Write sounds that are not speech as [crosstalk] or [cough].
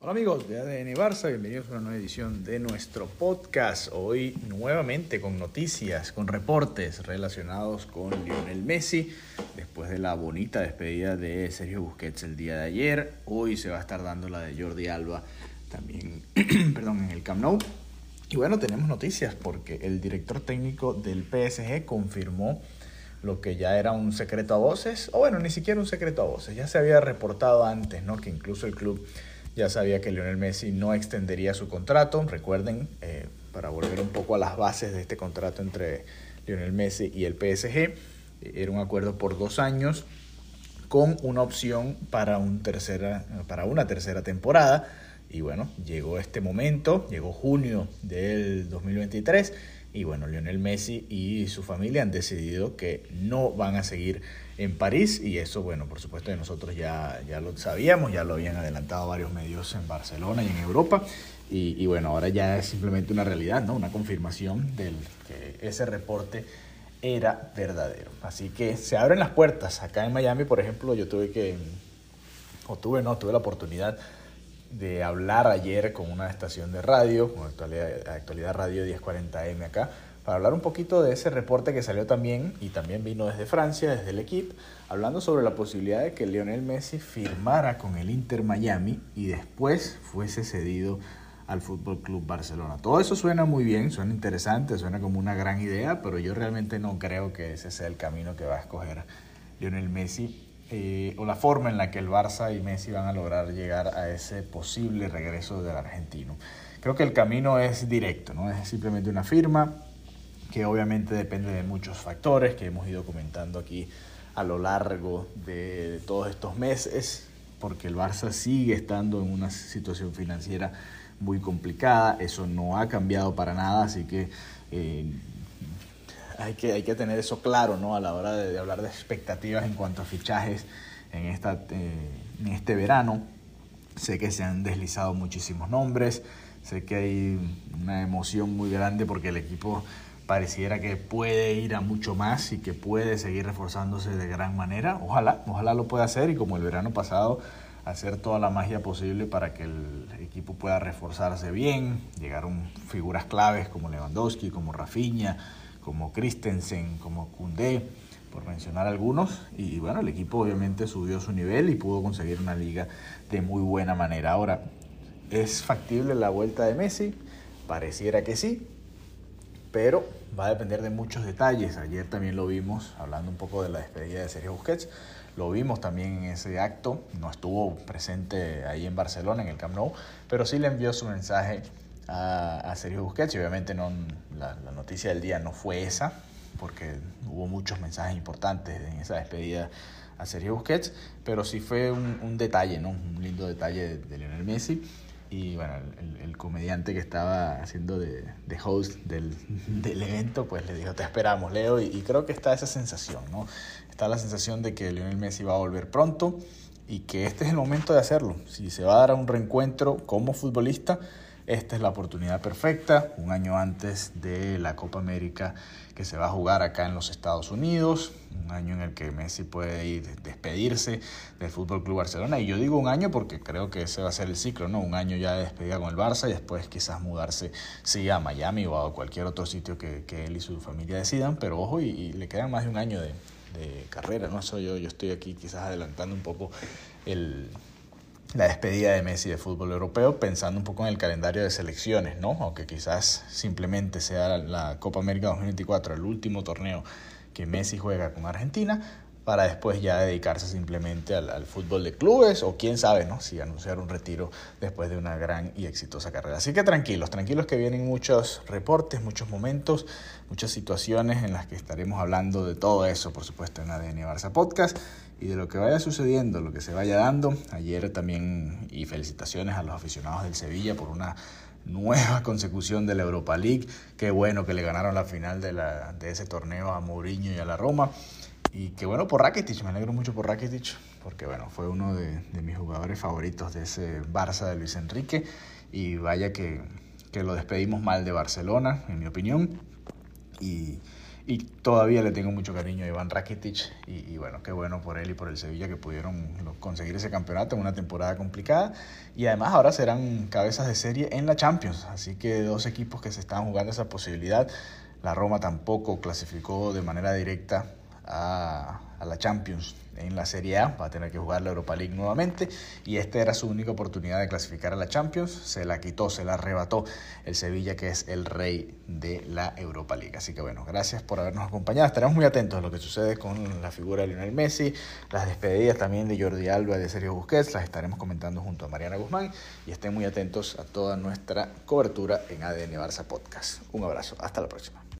Hola amigos de ADN Barça, bienvenidos a una nueva edición de nuestro podcast. Hoy nuevamente con noticias, con reportes relacionados con Lionel Messi. Después de la bonita despedida de Sergio Busquets el día de ayer, hoy se va a estar dando la de Jordi Alba también, [clears throat] perdón, en el Camp Nou. Y bueno, tenemos noticias porque el director técnico del PSG confirmó lo que ya era un secreto a voces, o bueno, ni siquiera un secreto a voces, ya se había reportado antes, ¿no? Que incluso el club ya sabía que Lionel Messi no extendería su contrato. Recuerden, eh, para volver un poco a las bases de este contrato entre Lionel Messi y el PSG, era un acuerdo por dos años con una opción para, un tercera, para una tercera temporada. Y bueno, llegó este momento, llegó junio del 2023 y bueno, Lionel Messi y su familia han decidido que no van a seguir en París y eso, bueno, por supuesto que nosotros ya, ya lo sabíamos, ya lo habían adelantado varios medios en Barcelona y en Europa y, bueno, ahora ya es simplemente una realidad, ¿no? Una confirmación de que ese reporte era verdadero. Así que se abren las puertas. Acá en Miami, por ejemplo, yo tuve que, o tuve, no, tuve la oportunidad de hablar ayer con una estación de radio, con actualidad, actualidad Radio 1040M acá, para hablar un poquito de ese reporte que salió también y también vino desde Francia, desde el equipo, hablando sobre la posibilidad de que Lionel Messi firmara con el Inter Miami y después fuese cedido al Fútbol Club Barcelona. Todo eso suena muy bien, suena interesante, suena como una gran idea, pero yo realmente no creo que ese sea el camino que va a escoger Lionel Messi eh, o la forma en la que el Barça y Messi van a lograr llegar a ese posible regreso del argentino. Creo que el camino es directo, ¿no? Es simplemente una firma que obviamente depende de muchos factores que hemos ido comentando aquí a lo largo de, todos estos meses, porque el Barça sigue estando en una situación financiera muy complicada, eso no ha cambiado para nada, así que eh, hay que, hay que tener eso claro ¿no? a la hora de, hablar de expectativas en cuanto a fichajes en, esta, eh, en este verano. Sé que se han deslizado muchísimos nombres, sé que hay una emoción muy grande porque el equipo pareciera que puede ir a mucho más y que puede seguir reforzándose de gran manera. Ojalá, ojalá lo pueda hacer y como el verano pasado, hacer toda la magia posible para que el equipo pueda reforzarse bien, llegar a figuras claves como Lewandowski, como Rafinha, como Christensen, como Koundé, por mencionar algunos. Y bueno, el equipo obviamente subió su nivel y pudo conseguir una liga de muy buena manera. Ahora, ¿es factible la vuelta de Messi? Pareciera que sí, pero va a depender de muchos detalles. Ayer también lo vimos, hablando un poco de la despedida de Sergio Busquets, lo vimos también en ese acto, no estuvo presente ahí en Barcelona, en el Camp Nou, pero sí le envió su mensaje a, Sergio Busquets y obviamente no, la, noticia del día no fue esa, porque hubo muchos mensajes importantes en esa despedida a Sergio Busquets, pero sí fue un, detalle, ¿no? un lindo detalle de, Lionel Messi. Y bueno, el, comediante que estaba haciendo de, host [laughs] del, evento, pues le dijo, te esperamos, Leo. Y, y, creo que está esa sensación, ¿no? Está la sensación de que Lionel Messi va a volver pronto y que este es el momento de hacerlo. Si se va a dar un reencuentro como futbolista, esta es la oportunidad perfecta, un año antes de la Copa América que se va a jugar acá en los Estados Unidos, un año en el que Messi puede ir despedirse del Fútbol Club Barcelona. Y yo digo un año porque creo que ese va a ser el ciclo, ¿no? Un año ya de despedida con el Barça y después quizás mudarse, sí, a Miami o a cualquier otro sitio que, él y su familia decidan. Pero ojo, y, le quedan más de un año de, carrera, ¿no? Eso yo, yo estoy aquí quizás adelantando un poco el, la despedida de Messi de fútbol europeo, pensando un poco en el calendario de selecciones, ¿no? Aunque quizás simplemente sea la Copa América 2024 el último torneo que Messi juega con Argentina, para después ya dedicarse simplemente al, fútbol de clubes o quién sabe, ¿no? Si anunciar un retiro después de una gran y exitosa carrera. Así que tranquilos, tranquilos que vienen muchos reportes, muchos momentos, muchas situaciones en las que estaremos hablando de todo eso, por supuesto, en ADN Barça Podcast y de lo que vaya sucediendo, lo que se vaya dando. Ayer también, y felicitaciones a los aficionados del Sevilla por una nueva [laughs] consecución de la Europa League. Qué bueno que le ganaron la final de, la, de ese torneo a Mourinho y a la Roma. Y qué bueno por Rakitic, me alegro mucho por Rakitic, porque bueno, fue uno de, mis jugadores favoritos de ese Barça de Luis Enrique. Y vaya que, que, lo despedimos mal de Barcelona, en mi opinión. Y, y todavía le tengo mucho cariño a Iván Rakitic y, bueno, qué bueno por él y por el Sevilla que pudieron conseguir ese campeonato en una temporada complicada y además ahora serán cabezas de serie en la Champions, así que dos equipos que se están jugando esa posibilidad. La Roma tampoco clasificó de manera directa a, a la Champions en la Serie A, va a tener que jugar la Europa League nuevamente. Y esta era su única oportunidad de clasificar a la Champions, se la quitó, se la arrebató el Sevilla que es el rey de la Europa League. Así que bueno, gracias por habernos acompañado, estaremos muy atentos a lo que sucede con la figura de Lionel Messi, las despedidas también de Jordi Alba de Sergio Busquets, las estaremos comentando junto a Mariana Guzmán. Y estén muy atentos a toda nuestra cobertura en ADN Barça Podcast. Un abrazo, hasta la próxima.